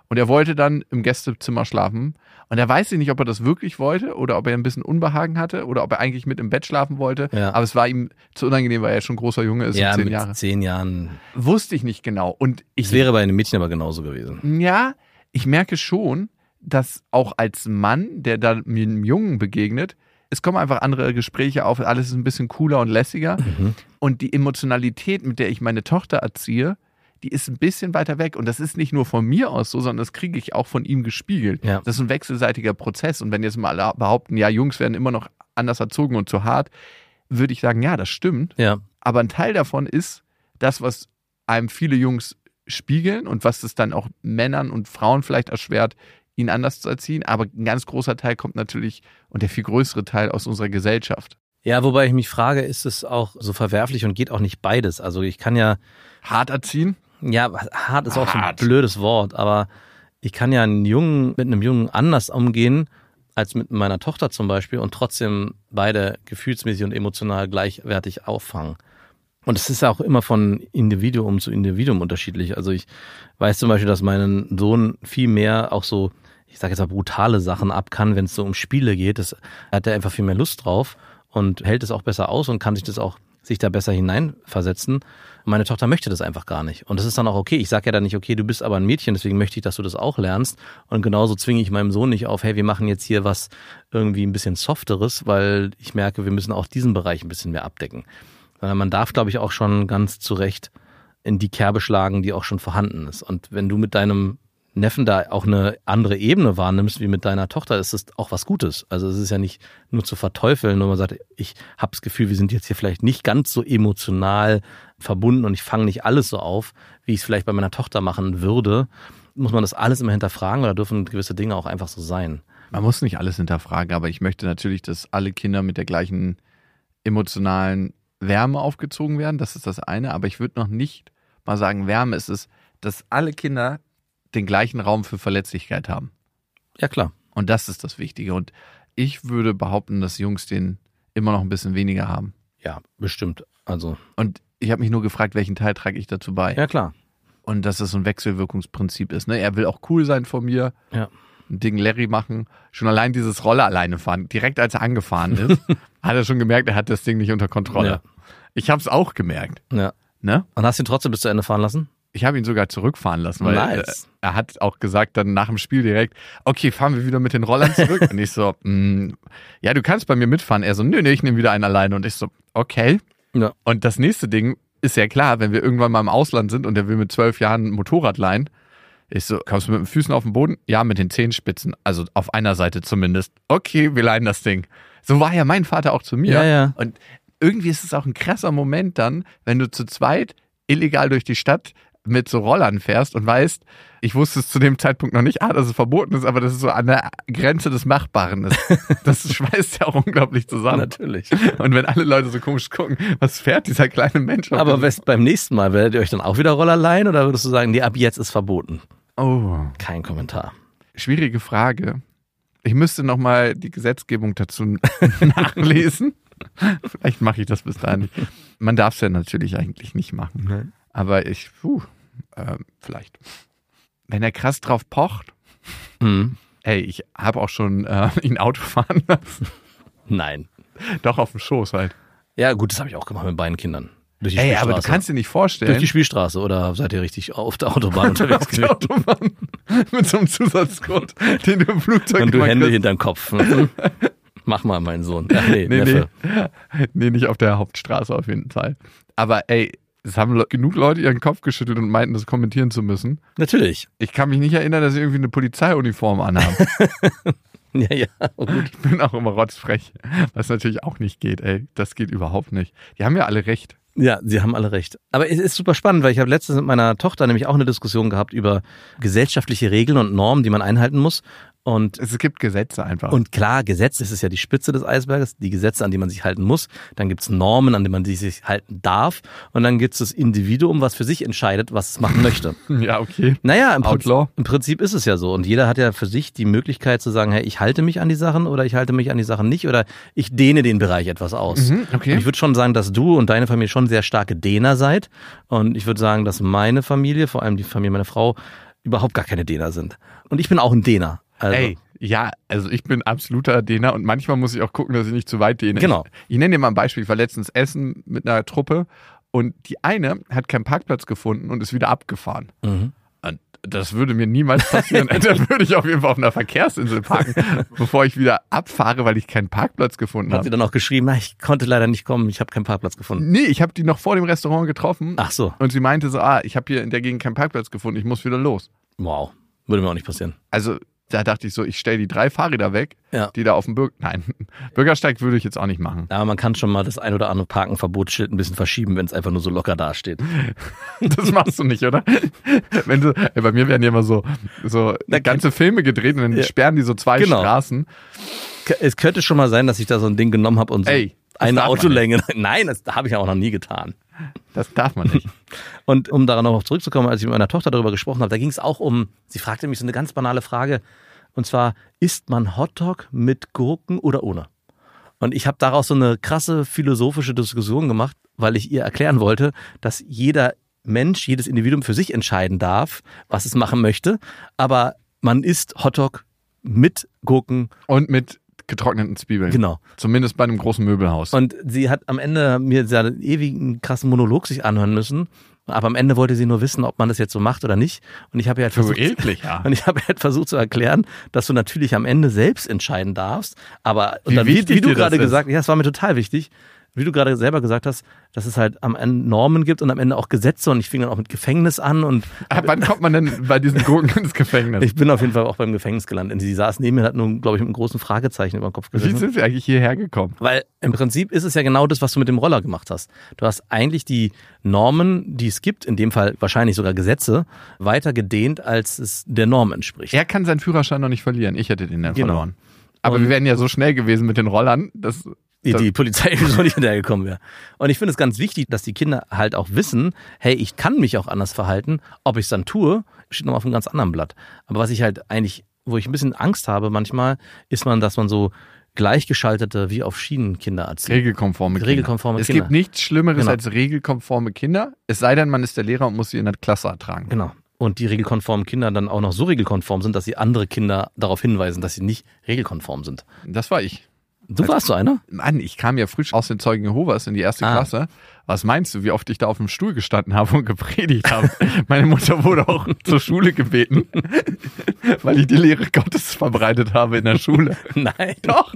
Und er wollte dann im Gästezimmer schlafen. Und er weiß nicht, ob er das wirklich wollte oder ob er ein bisschen Unbehagen hatte oder ob er eigentlich mit im Bett schlafen wollte. Ja. Aber es war ihm zu unangenehm, weil er schon großer Junge ist, ja, zehn mit Jahre. zehn Jahren. Wusste ich nicht genau. Und ich Es wäre bei einem Mädchen aber genauso gewesen. ja, ich merke schon, dass auch als Mann, der da einem Jungen begegnet, es kommen einfach andere Gespräche auf, alles ist ein bisschen cooler und lässiger. Mhm. Und die Emotionalität, mit der ich meine Tochter erziehe, die ist ein bisschen weiter weg. Und das ist nicht nur von mir aus so, sondern das kriege ich auch von ihm gespiegelt. Ja. Das ist ein wechselseitiger Prozess. Und wenn jetzt mal alle behaupten, ja, Jungs werden immer noch anders erzogen und zu hart, würde ich sagen, ja, das stimmt. Ja, Aber ein Teil davon ist das, was einem viele Jungs spiegeln und was es dann auch Männern und Frauen vielleicht erschwert, ihn anders zu erziehen. Aber ein ganz großer Teil kommt natürlich und der viel größere Teil aus unserer Gesellschaft. Ja, wobei ich mich frage, ist es auch so verwerflich und geht auch nicht beides? Also ich kann ja, Hart erziehen? Ja, hart ist auch so ein Hart. blödes Wort, aber ich kann ja einen Jungen, mit einem Jungen anders umgehen als mit meiner Tochter zum Beispiel und trotzdem beide gefühlsmäßig und emotional gleichwertig auffangen. Und es ist ja auch immer von Individuum zu Individuum unterschiedlich. Also ich weiß zum Beispiel, dass mein Sohn viel mehr auch so, ich sage jetzt mal brutale Sachen ab kann, wenn es so um Spiele geht. Das hat er einfach viel mehr Lust drauf und hält es auch besser aus und kann sich das auch sich da besser hineinversetzen. Meine Tochter möchte das einfach gar nicht. Und das ist dann auch okay. Ich sage ja dann nicht, okay, du bist aber ein Mädchen, deswegen möchte ich, dass du das auch lernst. Und genauso zwinge ich meinem Sohn nicht auf, hey, wir machen jetzt hier was irgendwie ein bisschen softeres, weil ich merke, wir müssen auch diesen Bereich ein bisschen mehr abdecken. Sondern man darf, glaube ich, auch schon ganz zu Recht in die Kerbe schlagen, die auch schon vorhanden ist. Und wenn du mit deinem Neffen da auch eine andere Ebene wahrnimmst wie mit deiner Tochter, ist es auch was Gutes. Also es ist ja nicht nur zu verteufeln, nur man sagt, ich habe das Gefühl, wir sind jetzt hier vielleicht nicht ganz so emotional verbunden und ich fange nicht alles so auf, wie ich es vielleicht bei meiner Tochter machen würde. Muss man das alles immer hinterfragen oder dürfen gewisse Dinge auch einfach so sein? Man muss nicht alles hinterfragen, aber ich möchte natürlich, dass alle Kinder mit der gleichen emotionalen Wärme aufgezogen werden. Das ist das eine. Aber ich würde noch nicht mal sagen, Wärme ist es, dass alle Kinder den gleichen Raum für Verletzlichkeit haben. Ja, klar. Und das ist das Wichtige. Und ich würde behaupten, dass Jungs den immer noch ein bisschen weniger haben. Ja, bestimmt. Also, Und ich habe mich nur gefragt, welchen Teil trage ich dazu bei? ja klar. Und dass das so ein Wechselwirkungsprinzip ist. Ne? Er will auch cool sein von mir. Ja. Ein Ding Larry machen. Schon allein dieses Roller alleine fahren. Direkt als er angefahren ist, hat er schon gemerkt, er hat das Ding nicht unter Kontrolle. Ja. Ich habe es auch gemerkt. Ja. Ne? Und hast ihn trotzdem bis zu Ende fahren lassen? Ich habe ihn sogar zurückfahren lassen, weil Nice. äh, er hat auch gesagt dann nach dem Spiel direkt, okay, fahren wir wieder mit den Rollern zurück. und ich so, mm, ja, du kannst bei mir mitfahren. Er so, nö, nö, ich nehme wieder einen alleine. Und ich so, okay. Ja. Und das nächste Ding ist ja klar, wenn wir irgendwann mal im Ausland sind und er will mit zwölf Jahren ein Motorrad leihen. Ich so, kommst du mit den Füßen auf den Boden? Ja, mit den Zehenspitzen. Also auf einer Seite zumindest. Okay, wir leihen das Ding. So war ja mein Vater auch zu mir. Ja, ja. Und irgendwie ist es auch ein krasser Moment dann, wenn du zu zweit illegal durch die Stadt mit so Rollern fährst und weißt, ich wusste es zu dem Zeitpunkt noch nicht, ah, dass es verboten ist, aber dass es so an der Grenze des Machbaren ist. Das schweißt ja auch unglaublich zusammen. Natürlich. Und wenn alle Leute so komisch gucken, was fährt dieser kleine Mensch? Aber was, beim nächsten Mal werdet ihr euch dann auch wieder Roller leihen oder würdest du sagen, nee, ab jetzt ist verboten? oh, Kein Kommentar. schwierige Frage. Ich müsste noch mal die Gesetzgebung dazu nachlesen. Vielleicht mache ich das bis dahin. nicht. Man darf es ja natürlich eigentlich nicht machen. Aber ich, puh, äh, vielleicht. Wenn er krass drauf pocht, Hm. ey, ich habe auch schon äh, ihn Auto fahren lassen. Nein. Doch auf dem Schoß halt. Ja, gut, das habe ich auch gemacht mit beiden Kindern. Durch die Ey, aber du kannst dir nicht Durch vorstellen, die Spielstraße oder seid ihr richtig auf der Autobahn unterwegs auf der? Autobahn mit so einem Zusatzcode, den du im Flugzeug Und du Hände kriegst. hinterm Kopf. Mhm. Mach mal, mein Sohn. Ach nee, Nee, nee. Nee, nicht auf der Hauptstraße auf jeden Fall. Aber ey, es haben le- genug Leute ihren Kopf geschüttelt und meinten, das kommentieren zu müssen. Natürlich. Ich kann mich nicht erinnern, dass sie irgendwie eine Polizeiuniform anhaben. Ja, ja. Oh, gut. Ich bin auch immer rotzfrech. Was natürlich auch nicht geht, ey. Das geht überhaupt nicht. Die haben ja alle recht. Ja, Sie haben alle recht. Aber es ist super spannend, weil ich habe letztens mit meiner Tochter nämlich auch eine Diskussion gehabt über gesellschaftliche Regeln und Normen, die man einhalten muss. Und Es gibt Gesetze einfach. Und klar, Gesetz, ist ja die Spitze des Eisberges, die Gesetze, an die man sich halten muss. Dann gibt's Normen, an die man sich halten darf. Und dann gibt's das Individuum, was für sich entscheidet, was es machen möchte. ja, okay. Naja, im Prinzip, Outlaw. im Prinzip ist es ja so. Und jeder hat ja für sich die Möglichkeit zu sagen, hey, ich halte mich an die Sachen oder ich halte mich an die Sachen nicht oder ich dehne den Bereich etwas aus. Mhm, okay. Und ich würde schon sagen, dass du und deine Familie schon sehr starke Dehner seid. Und ich würde sagen, dass meine Familie, vor allem die Familie meiner Frau, überhaupt gar keine Dehner sind. Und ich bin auch ein Dehner. Also, Ey, ja, also ich bin absoluter Dehner und manchmal muss ich auch gucken, dass ich nicht zu weit dehne. Genau. Ich, ich nenne dir mal ein Beispiel. Ich war letztens essen mit einer Truppe und die eine hat keinen Parkplatz gefunden und ist wieder abgefahren. Mhm. Und das würde mir niemals passieren. Dann würde ich auf jeden Fall auf einer Verkehrsinsel parken, bevor ich wieder abfahre, weil ich keinen Parkplatz gefunden Hat sie habe. dann auch geschrieben, ich konnte leider nicht kommen, ich habe keinen Parkplatz gefunden. Nee, ich habe die noch vor dem Restaurant getroffen Ach so, und sie meinte so, ah, ich habe hier in der Gegend keinen Parkplatz gefunden, ich muss wieder los. wow, würde mir auch nicht passieren. Also da dachte ich so, ich stelle die drei Fahrräder weg, Ja. die da auf dem Bürger... Nein, Bürgersteig würde ich jetzt auch nicht machen. Aber man kann schon mal das ein oder andere Parkenverbotsschild ein bisschen verschieben, wenn es einfach nur so locker dasteht. Das machst du nicht, oder? Wenn du, ey, bei mir werden ja immer so, so Na, ganze Filme gedreht und dann Ja. sperren die so zwei Genau. Straßen. Es könnte schon mal sein, dass ich da so ein Ding genommen habe und so Ey, eine Autolänge. Nein, das habe ich ja auch noch nie getan. Das darf man nicht. Und um daran noch zurückzukommen, als ich mit meiner Tochter darüber gesprochen habe, da ging es auch um, sie fragte mich so eine ganz banale Frage, und zwar, isst man Hotdog mit Gurken oder ohne? Und ich habe daraus so eine krasse philosophische Diskussion gemacht, weil ich ihr erklären wollte, dass jeder Mensch, jedes Individuum für sich entscheiden darf, was es machen möchte, aber man isst Hotdog mit Gurken, Und mit getrockneten Zwiebeln. genau. Zumindest bei einem großen Möbelhaus. Und sie hat am Ende mir sehr ewigen krassen Monolog sich anhören müssen. Aber am Ende wollte sie nur wissen, ob man das jetzt so macht oder nicht. Und ich habe ihr halt versucht, eklig, ja. und ich habe halt versucht zu erklären, dass du natürlich am Ende selbst entscheiden darfst. Aber Wie dann, wie, du das gerade gesagt, ja, es war mir total wichtig, wie du gerade selber gesagt hast, dass es halt am Ende Normen gibt und am Ende auch Gesetze. Und ich fing dann auch mit Gefängnis an und Ab wann kommt man denn bei diesen Gurken ins Gefängnis? ich bin auf jeden Fall auch beim Gefängnis gelandet. Und sie saß neben mir und hat nur, glaube ich, mit einem großen Fragezeichen über den Kopf Wie gesessen. sind wir eigentlich hierher gekommen? Weil im Prinzip ist es ja genau das, was du mit dem Roller gemacht hast. Du hast eigentlich die Normen, die es gibt, in dem Fall wahrscheinlich sogar Gesetze, weiter gedehnt, als es der Norm entspricht. Er kann seinen Führerschein noch nicht verlieren. Ich hätte den dann Genau. verloren. Aber Und- wir wären ja so schnell gewesen mit den Rollern, dass die, die Polizei so nicht hinterhergekommen wäre. Und ich finde es ganz wichtig, dass die Kinder halt auch wissen, hey, ich kann mich auch anders verhalten. Ob ich es dann tue, steht noch auf einem ganz anderen Blatt. Aber was ich halt eigentlich, wo ich ein bisschen Angst habe manchmal, ist man, dass man so gleichgeschaltete wie auf Schienen Kinder erzieht. regelkonforme Kinder. Regelkonforme es Kinder. gibt nichts Schlimmeres Genau. als regelkonforme Kinder. Es sei denn, man ist der Lehrer und muss sie in der Klasse ertragen. Genau. Und die regelkonformen Kinder dann auch noch so regelkonform sind, dass sie andere Kinder darauf hinweisen, dass sie nicht regelkonform sind. Das war ich. Du warst so einer? Mann, ich kam ja frisch aus den Zeugen Jehovas in die erste Ah. Klasse. Was meinst du, wie oft ich da auf dem Stuhl gestanden habe und gepredigt habe? Meine Mutter wurde auch zur Schule gebeten, weil ich die Lehre Gottes verbreitet habe in der Schule. Nein. Doch.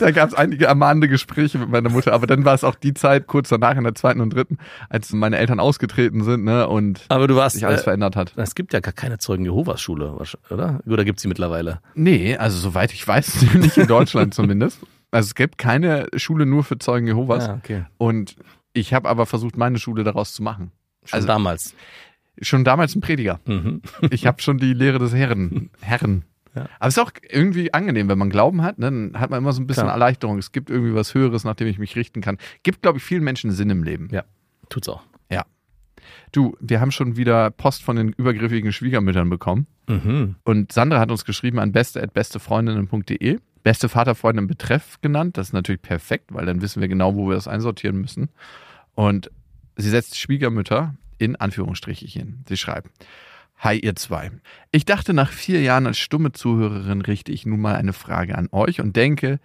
Da gab es einige ermahnende Gespräche mit meiner Mutter, aber dann war es auch die Zeit kurz danach in der zweiten und dritten, als meine Eltern ausgetreten sind, ne, und Aber du warst. sich alles Äh, verändert hat. es gibt ja gar keine Zeugen Jehovas Schule, oder? Oder gibt sie mittlerweile? Nee, also soweit ich weiß, nicht in Deutschland zumindest. Also es gibt keine Schule nur für Zeugen Jehovas. Ja, okay. Und ich habe aber versucht, meine Schule daraus zu machen. Schon Also- damals. Schon damals ein Prediger. Mhm. Ich habe schon die Lehre des Herren. Herren. Ja. Aber es ist auch irgendwie angenehm, wenn man Glauben hat, ne, dann hat man immer so ein bisschen Klar. Erleichterung. Es gibt irgendwie was Höheres, nach dem ich mich richten kann. Gibt, glaube ich, vielen Menschen Sinn im Leben. Ja, tut's auch. Du, wir haben schon wieder Post von den übergriffigen Schwiegermüttern bekommen. Mhm. Und Sandra hat uns geschrieben an beste.bestefreundinnen.de. Beste Vaterfreundin im Betreff genannt. Das ist natürlich perfekt, weil dann wissen wir genau, wo wir das einsortieren müssen. Und sie setzt Schwiegermütter in Anführungsstrichchen. Sie schreibt. Hi, ihr zwei. Ich dachte, nach vier Jahren als stumme Zuhörerin richte ich nun mal eine Frage an euch und denke,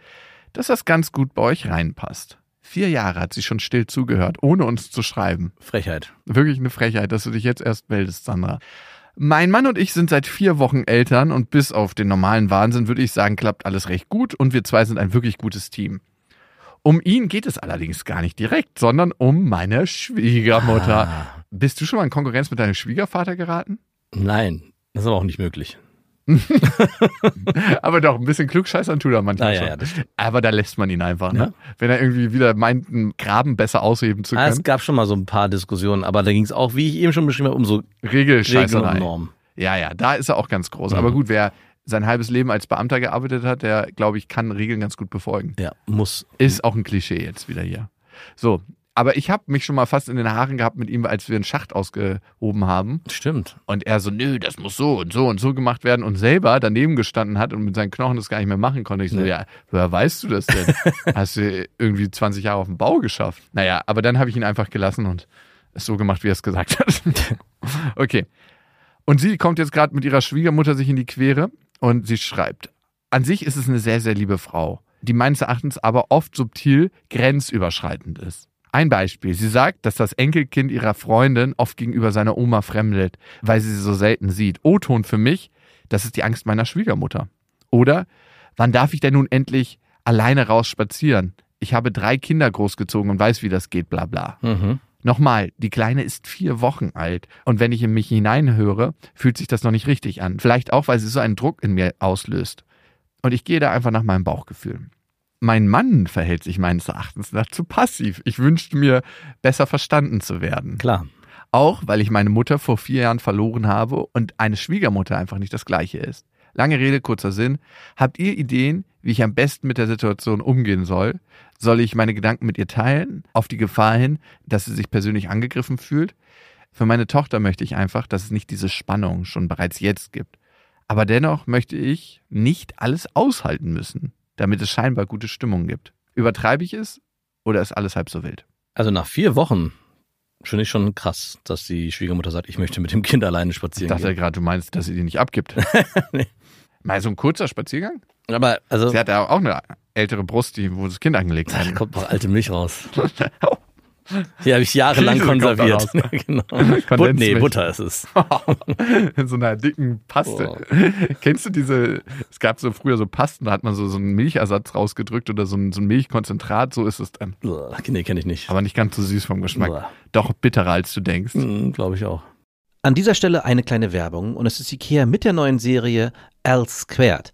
dass das ganz gut bei euch reinpasst. Vier Jahre hat sie schon still zugehört, ohne uns zu schreiben. Frechheit. Wirklich eine Frechheit, dass du dich jetzt erst meldest, Sandra. Mein Mann und ich sind seit vier Wochen Eltern und bis auf den normalen Wahnsinn würde ich sagen, klappt alles recht gut und wir zwei sind ein wirklich gutes Team. Um ihn geht es allerdings gar nicht direkt, sondern um meine Schwiegermutter. Ah, Bist du schon mal in Konkurrenz mit deinem Schwiegervater geraten? nein, das ist aber auch nicht möglich. Aber doch, ein bisschen klugscheißern tut er manchmal Ah, ja, schon. ja. Aber da lässt man ihn einfach, ne? Ja. Wenn er irgendwie wieder meint, einen Graben besser ausheben zu Ah, es können. gab schon mal so ein paar Diskussionen, aber da ging es auch, wie ich eben schon beschrieben habe, um so Regeln und Regelscheißerei. Normen. Ja, ja, da ist er auch ganz groß. Mhm. Aber gut, wer sein halbes Leben als Beamter gearbeitet hat, der, glaube ich, kann Regeln ganz gut befolgen. Ja, muss. Ist auch ein Klischee jetzt wieder hier. So, aber ich habe mich schon mal fast in den Haaren gehabt mit ihm, als wir einen Schacht ausgehoben haben. Stimmt. Und er so, nö, das muss so und so und so gemacht werden und selber daneben gestanden hat und mit seinen Knochen das gar nicht mehr machen konnte. Ich so, Nee. ja, woher weißt du das denn? Hast du irgendwie 20 Jahre auf dem Bau geschafft? Naja, aber dann habe ich ihn einfach gelassen und es so gemacht, wie er es gesagt hat. okay. Und sie kommt jetzt gerade mit ihrer Schwiegermutter sich in die Quere und sie schreibt, an sich ist es eine sehr, sehr liebe Frau, die meines Erachtens aber oft subtil grenzüberschreitend ist. Ein Beispiel. Sie sagt, dass das Enkelkind ihrer Freundin oft gegenüber seiner Oma fremdelt, weil sie sie so selten sieht. O-Ton für mich, das ist die Angst meiner Schwiegermutter. Oder, wann darf ich denn nun endlich alleine raus spazieren? Ich habe drei Kinder großgezogen und weiß, wie das geht, bla bla. Mhm. Nochmal, die Kleine ist vier Wochen alt und wenn ich in mich hineinhöre, fühlt sich das noch nicht richtig an. Vielleicht auch, weil sie so einen Druck in mir auslöst. Und ich gehe da einfach nach meinem Bauchgefühl. Mein Mann verhält sich meines Erachtens dazu passiv. Ich wünschte mir, besser verstanden zu werden. Klar. Auch weil ich meine Mutter vor vier Jahren verloren habe und eine Schwiegermutter einfach nicht das gleiche ist. Lange Rede, kurzer Sinn. Habt ihr Ideen, wie ich am besten mit der Situation umgehen soll? Soll ich meine Gedanken mit ihr teilen, auf die Gefahr hin, dass sie sich persönlich angegriffen fühlt? Für meine Tochter möchte ich einfach, dass es nicht diese Spannung schon bereits jetzt gibt. Aber dennoch möchte ich nicht alles aushalten müssen, damit es scheinbar gute Stimmung gibt. Übertreibe ich es oder ist alles halb so wild? Also nach vier Wochen finde ich schon krass, dass die Schwiegermutter sagt, ich möchte mit dem Kind alleine Ich spazieren dachte gehen. gerade, du meinst, dass sie die nicht abgibt. Nee. Mal so ein kurzer Spaziergang? Aber also, Sie hat ja auch eine ältere Brust, die, wo das Kind angelegt da hat. kommt noch alte Milch raus. Die habe ich jahrelang da konserviert. genau. But, nee. Butter ist es. In so einer dicken Paste. Oh. Kennst du diese, es gab so früher so Pasten, da hat man so, so einen Milchersatz rausgedrückt oder so ein, so ein Milchkonzentrat, so ist es dann. Nee, kenne ich nicht. Aber nicht ganz so süß vom Geschmack. Uah. Doch bitterer, als du denkst. Hm, Glaube ich auch. An dieser Stelle eine kleine Werbung und es ist Ikea mit der neuen Serie L Squared.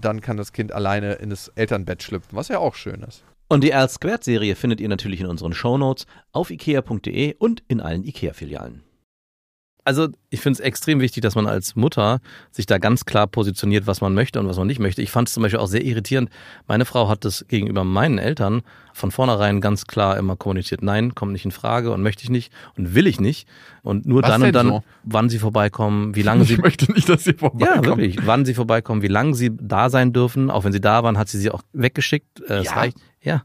dann kann das Kind alleine in das Elternbett schlüpfen, was ja auch schön ist. Und die L Squared Serie findet ihr natürlich in unseren Shownotes auf ikea.de und in allen Ikea-Filialen. Also ich finde es extrem wichtig, dass man als Mutter sich da ganz klar positioniert, was man möchte und was man nicht möchte. Ich fand es zum Beispiel auch sehr irritierend. Meine Frau hat das gegenüber meinen Eltern von vornherein ganz klar immer kommuniziert. Nein, kommt nicht in Frage und möchte ich nicht und will ich nicht. Und nur Was dann und dann, so? wann sie vorbeikommen, wie lange sie Ich möchte nicht, dass sie vorbeikommen. ja, wirklich. Wann sie vorbeikommen, wie lange sie da sein dürfen. Auch wenn sie da waren, hat sie sie auch weggeschickt. Äh, es Ja? reicht. Ja.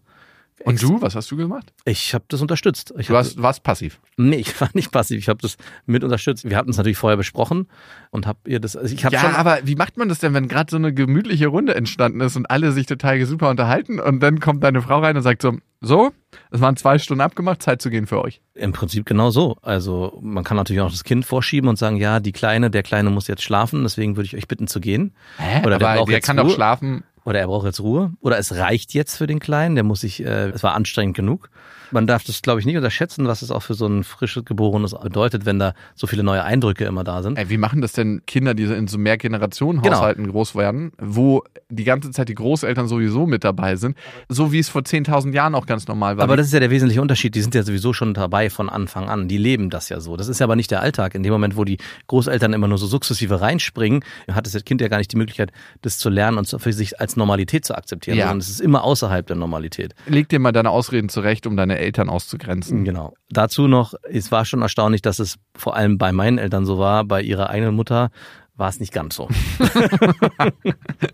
Und du, was hast du gemacht? Ich habe das unterstützt. Ich Du hab, warst, warst passiv. nee, ich war nicht passiv. Ich habe das mit unterstützt. Wir hatten es natürlich vorher besprochen und habe ihr das. Also ich habe Ja, schon. aber wie macht man das denn, wenn gerade so eine gemütliche Runde entstanden ist und alle sich total super unterhalten und dann kommt deine Frau rein und sagt so, so, es waren zwei Stunden abgemacht, Zeit zu gehen für euch. Im Prinzip genau so. Also man kann natürlich auch das Kind vorschieben und sagen, ja, die Kleine, der Kleine muss jetzt schlafen, deswegen würde ich euch bitten zu gehen. Hä? Oder der aber der jetzt kann Ruhe. doch schlafen. Oder er braucht jetzt Ruhe. Oder es reicht jetzt für den Kleinen, der muss sich, äh, es war anstrengend genug. Man darf das, glaube ich, nicht unterschätzen, was es auch für so ein frisches Geborenes bedeutet, wenn da so viele neue Eindrücke immer da sind. Ey, wie machen das denn Kinder, die so in so Mehrgenerationen-Haushalten groß werden, wo die ganze Zeit die Großeltern sowieso mit dabei sind, so wie es vor 10.000 Jahren auch ganz normal war. Aber das ist ja der wesentliche Unterschied. Die sind ja sowieso schon dabei von Anfang an. Die leben das ja so. Das ist ja aber nicht der Alltag. In dem Moment, wo die Großeltern immer nur so sukzessive reinspringen, hat das Kind ja gar nicht die Möglichkeit, das zu lernen und für sich als Normalität zu akzeptieren, Ja. sondern es ist immer außerhalb der Normalität. Leg dir mal deine Ausreden zurecht, um deine Eltern auszugrenzen. Genau. Dazu noch, es war schon erstaunlich, dass es vor allem bei meinen Eltern so war, bei ihrer eigenen Mutter war es nicht ganz so.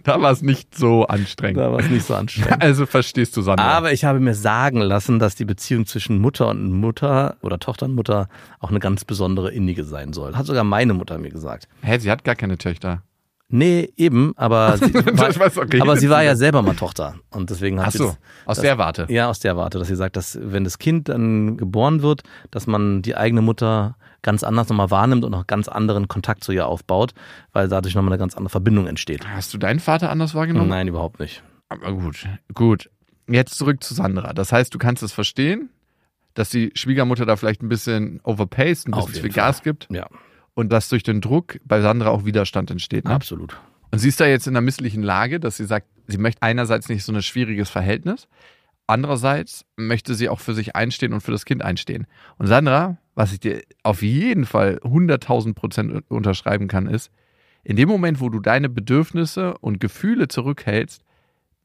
Da war es nicht so anstrengend. Da war es nicht so anstrengend. Also verstehst du, Sandra. Aber ich habe mir sagen lassen, dass die Beziehung zwischen Mutter und Mutter oder Tochter und Mutter auch eine ganz besondere innige sein soll. Hat sogar meine Mutter mir gesagt. Hä, sie hat gar keine Töchter. Nee, eben, aber sie, war, okay. aber sie war ja selber mal Tochter. Und deswegen hat Ach sie so, das, aus das- der Warte. Ja, aus der Warte, dass sie sagt, dass wenn das Kind dann geboren wird, dass man die eigene Mutter ganz anders nochmal wahrnimmt und auch ganz anderen Kontakt zu ihr aufbaut, weil dadurch nochmal eine ganz andere Verbindung entsteht. Hast du deinen Vater anders wahrgenommen? Nein, überhaupt nicht. Aber gut, gut. Jetzt zurück zu Sandra. Das heißt, du kannst es verstehen, dass die Schwiegermutter da vielleicht ein bisschen overpaced, ein bisschen viel Gas gibt Ja, und dass durch den Druck bei Sandra auch Widerstand entsteht. Ne? absolut. Und sie ist da jetzt in einer misslichen Lage, dass sie sagt, sie möchte einerseits nicht so ein schwieriges Verhältnis, andererseits möchte sie auch für sich einstehen und für das Kind einstehen. Und Sandra, was ich dir auf jeden Fall 100.000 Prozent unterschreiben kann, ist, in dem Moment, wo du deine Bedürfnisse und Gefühle zurückhältst,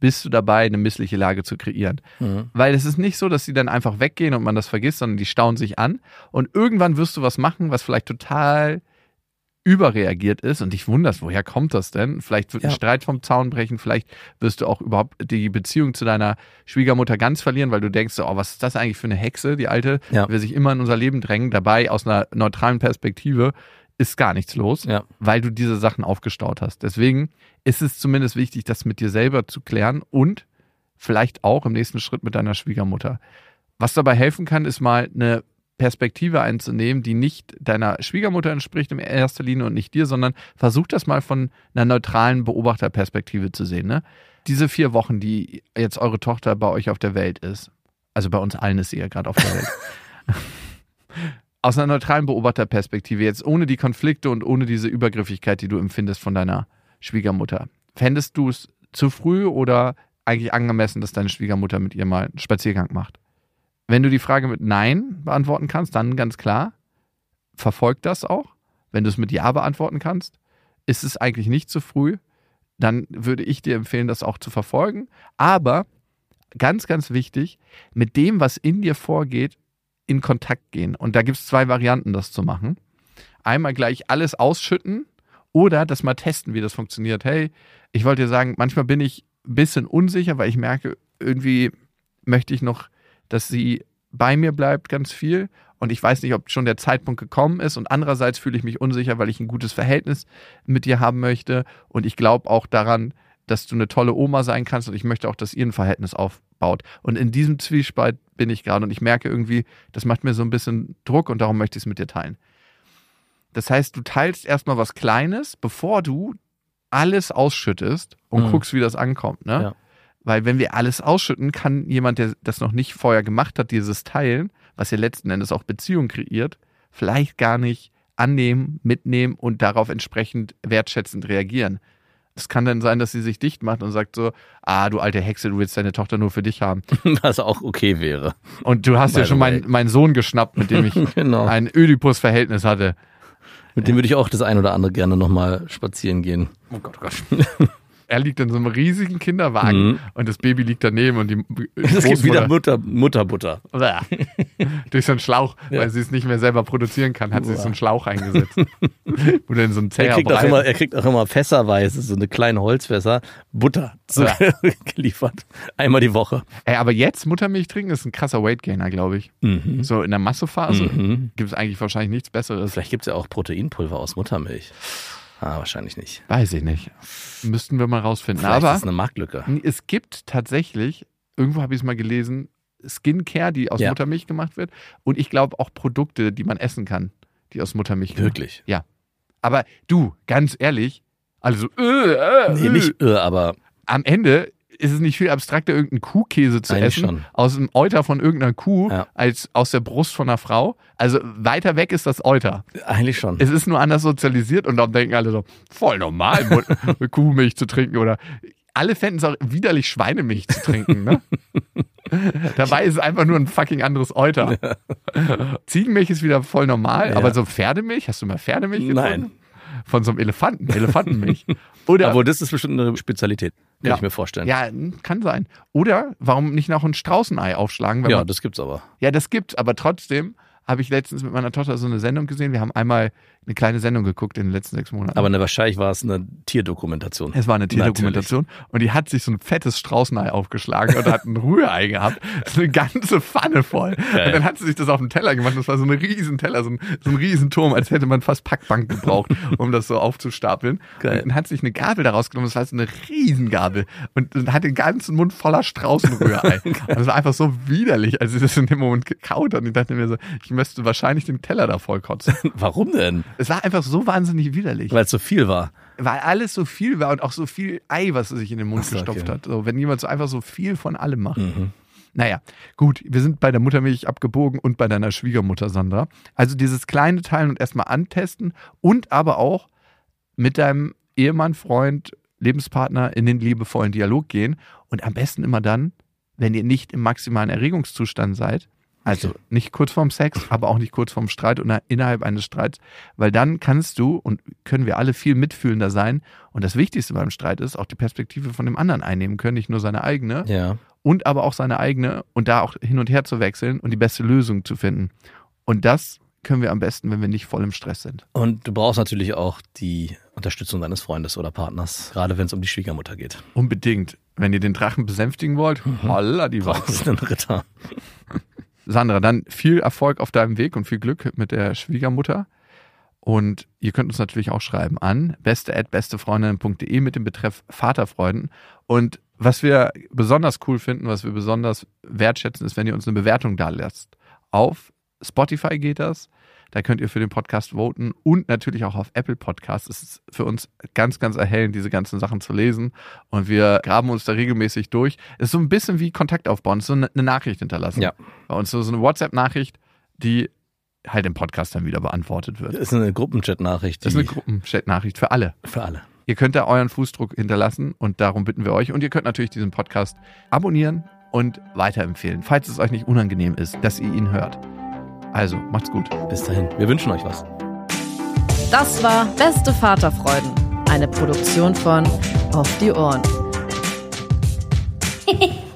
bist du dabei, eine missliche Lage zu kreieren. Mhm. Weil es ist nicht so, dass sie dann einfach weggehen und man das vergisst, sondern die stauen sich an. Und irgendwann wirst du was machen, was vielleicht total überreagiert ist und dich wunderst, woher kommt das denn? Vielleicht wird ein Ja. Streit vom Zaun brechen, vielleicht wirst du auch überhaupt die Beziehung zu deiner Schwiegermutter ganz verlieren, weil du denkst, oh, was ist das eigentlich für eine Hexe, die alte, Ja. die will sich immer in unser Leben drängen. Dabei aus einer neutralen Perspektive ist gar nichts los, Ja. weil du diese Sachen aufgestaut hast. Deswegen ist es zumindest wichtig, das mit dir selber zu klären und vielleicht auch im nächsten Schritt mit deiner Schwiegermutter. Was dabei helfen kann, ist mal eine Perspektive einzunehmen, die nicht deiner Schwiegermutter entspricht in erster Linie und nicht dir, sondern versuch das mal von einer neutralen Beobachterperspektive zu sehen. Ne? Diese vier Wochen, die jetzt eure Tochter bei euch auf der Welt ist, also bei uns allen ist sie ja gerade auf der Welt. Aus einer neutralen Beobachterperspektive, jetzt ohne die Konflikte und ohne diese Übergriffigkeit, die du empfindest von deiner Schwiegermutter. Fändest du es zu früh oder eigentlich angemessen, dass deine Schwiegermutter mit ihr mal einen Spaziergang macht? Wenn du die Frage mit Nein beantworten kannst, dann ganz klar, verfolg das auch. Wenn du es mit Ja beantworten kannst, ist es eigentlich nicht zu früh, dann würde ich dir empfehlen, das auch zu verfolgen. Aber ganz, ganz wichtig, mit dem, was in dir vorgeht, in Kontakt gehen. Und da gibt es zwei Varianten, das zu machen. Einmal gleich alles ausschütten oder das mal testen, wie das funktioniert. Hey, ich wollte dir sagen, manchmal bin ich ein bisschen unsicher, weil ich merke, irgendwie möchte ich noch, dass sie bei mir bleibt ganz viel. Und ich weiß nicht, ob schon der Zeitpunkt gekommen ist. Und andererseits fühle ich mich unsicher, weil ich ein gutes Verhältnis mit dir haben möchte. Und ich glaube auch daran, dass du eine tolle Oma sein kannst. Und ich möchte auch, dass ihr ein Verhältnis aufbaut. Und in diesem Zwiespalt bin ich gerade. Und ich merke irgendwie, das macht mir so ein bisschen Druck und darum möchte ich es mit dir teilen. Das heißt, du teilst erstmal was Kleines, bevor du alles ausschüttest und Mhm. guckst, wie das ankommt. Ne? Ja. Weil wenn wir alles ausschütten, kann jemand, der das noch nicht vorher gemacht hat, dieses Teilen, was ja letzten Endes auch Beziehung kreiert, vielleicht gar nicht annehmen, mitnehmen und darauf entsprechend wertschätzend reagieren. Es kann dann sein, dass sie sich dicht macht und sagt so, ah, du alte Hexe, du willst deine Tochter nur für dich haben. Was auch okay wäre. Und du hast By ja schon meinen meinen Sohn geschnappt, mit dem ich Genau. ein Ödipus-Verhältnis hatte. Mit dem würde ich auch das ein oder andere gerne nochmal spazieren gehen. Oh Gott, oh Gott. Er liegt in so einem riesigen Kinderwagen Mhm. und das Baby liegt daneben und die Es gibt wieder Mutter, Mutterbutter. Durch so einen Schlauch, Ja. weil sie es nicht mehr selber produzieren kann, hat sie so einen Schlauch eingesetzt. Oder in so einen Er kriegt, auch immer, er kriegt auch immer fässerweise, so eine kleine Holzfässer, Butter Ja. geliefert. Einmal die Woche. Ey, aber jetzt Muttermilch trinken ist ein krasser Weightgainer, glaube ich. Mhm. So in der Massephase Mhm. gibt es eigentlich wahrscheinlich nichts Besseres. Vielleicht gibt es ja auch Proteinpulver aus Muttermilch. Ah, wahrscheinlich nicht. Weiß ich nicht. Müssten wir mal rausfinden. Vielleicht aber ist es eine Marktlücke. es gibt tatsächlich, irgendwo habe ich es mal gelesen, Skincare, die aus Ja. Muttermilch gemacht wird. Und ich glaube auch Produkte, die man essen kann, die aus Muttermilch gemacht Wirklich. Aber du, ganz ehrlich, also äh, äh, Nee, äh, nicht, äh, aber am Ende ist es nicht viel abstrakter, irgendeinen Kuhkäse zu Eigentlich essen schon. aus dem Euter von irgendeiner Kuh Ja. als aus der Brust von einer Frau? Also weiter weg ist das Euter. Eigentlich schon. Es ist nur anders sozialisiert und dann denken alle so, voll normal, Kuhmilch zu trinken oder alle fänden es auch widerlich, Schweinemilch zu trinken. Ne? Dabei ist es einfach nur ein fucking anderes Euter. Ziegenmilch ist wieder voll normal, Ja. aber so Pferdemilch, hast du mal Pferdemilch gefunden? Nein. Von so einem Elefanten, Elefantenmilch. Oder Aber das ist bestimmt eine Spezialität, kann Ja. ich mir vorstellen. Ja, kann sein. Oder warum nicht noch ein Straußenei aufschlagen? Wenn ja man, das gibt's aber. ja, das gibt's, aber trotzdem habe ich letztens mit meiner Tochter so eine Sendung gesehen. Wir haben einmal eine kleine Sendung geguckt in den letzten sechs Monaten. Aber ne, wahrscheinlich war es eine Tierdokumentation. es war eine Tierdokumentation und die hat sich so ein fettes Straußenei aufgeschlagen und hat ein Rührei gehabt. So eine ganze Pfanne voll. Geil. Und dann hat sie sich das auf den Teller gemacht. Das war so ein riesen Teller, so ein, so ein riesen Turm, als hätte man fast Packbank gebraucht, um das so aufzustapeln. Geil. Und dann hat sich eine Gabel daraus genommen. Das war so eine Riesengabel und, und hat den ganzen Mund voller Straußenrührei. und das war einfach so widerlich, als sie das in dem Moment gekaut hat. Und ich dachte mir so, ich müsste wahrscheinlich den Teller da voll kotzen. Warum denn? Es war einfach so wahnsinnig widerlich Weil es so viel war. weil alles so viel war und auch so viel Ei, was er sich in den Mund so, gestopft okay. hat. So, wenn jemand so einfach so viel von allem macht. Mhm. Naja, gut, wir sind bei der Muttermilch abgebogen und bei deiner Schwiegermutter, Sandra. Also dieses kleine Teilen und erstmal antesten und aber auch mit deinem Ehemann, Freund, Lebenspartner in den liebevollen Dialog gehen und am besten immer dann, wenn ihr nicht im maximalen Erregungszustand seid. Also nicht kurz vorm Sex, aber auch nicht kurz vorm Streit oder innerhalb eines Streits, weil dann kannst du und können wir alle viel mitfühlender sein. Und das Wichtigste beim Streit ist, auch die Perspektive von dem anderen einnehmen können, nicht nur seine eigene Ja. und aber auch seine eigene und da auch hin und her zu wechseln und die beste Lösung zu finden. Und das können wir am besten, wenn wir nicht voll im Stress sind. Und du brauchst natürlich auch die Unterstützung deines Freundes oder Partners, gerade wenn es um die Schwiegermutter geht. Unbedingt. Wenn ihr den Drachen besänftigen wollt, holla die Waldfee. einen Ritter. Sandra, dann viel Erfolg auf deinem Weg und viel Glück mit der Schwiegermutter. Und ihr könnt uns natürlich auch schreiben an beste@bestefreundinnen.de mit dem Betreff Vaterfreunden. Und was wir besonders cool finden, was wir besonders wertschätzen, ist, wenn ihr uns eine Bewertung da lasst. Auf Spotify geht das. Da könnt ihr für den Podcast voten und natürlich auch auf Apple Podcasts. Es ist für uns ganz, ganz erhellend, diese ganzen Sachen zu lesen. Und wir graben uns da regelmäßig durch. Es ist so ein bisschen wie Kontakt aufbauen. So eine Nachricht hinterlassen. Ja. Bei uns so so eine WhatsApp-Nachricht, die halt im Podcast dann wieder beantwortet wird. Das ist eine Gruppenchat-Nachricht. Das ist eine Gruppenchat-Nachricht für alle. Für alle. Ihr könnt da euren Fußdruck hinterlassen und darum bitten wir euch. Und ihr könnt natürlich diesen Podcast abonnieren und weiterempfehlen, falls es euch nicht unangenehm ist, dass ihr ihn hört. Also, macht's gut. Bis dahin. Wir wünschen euch was. Das war Beste Vaterfreuden, eine Produktion von Auf die Ohren.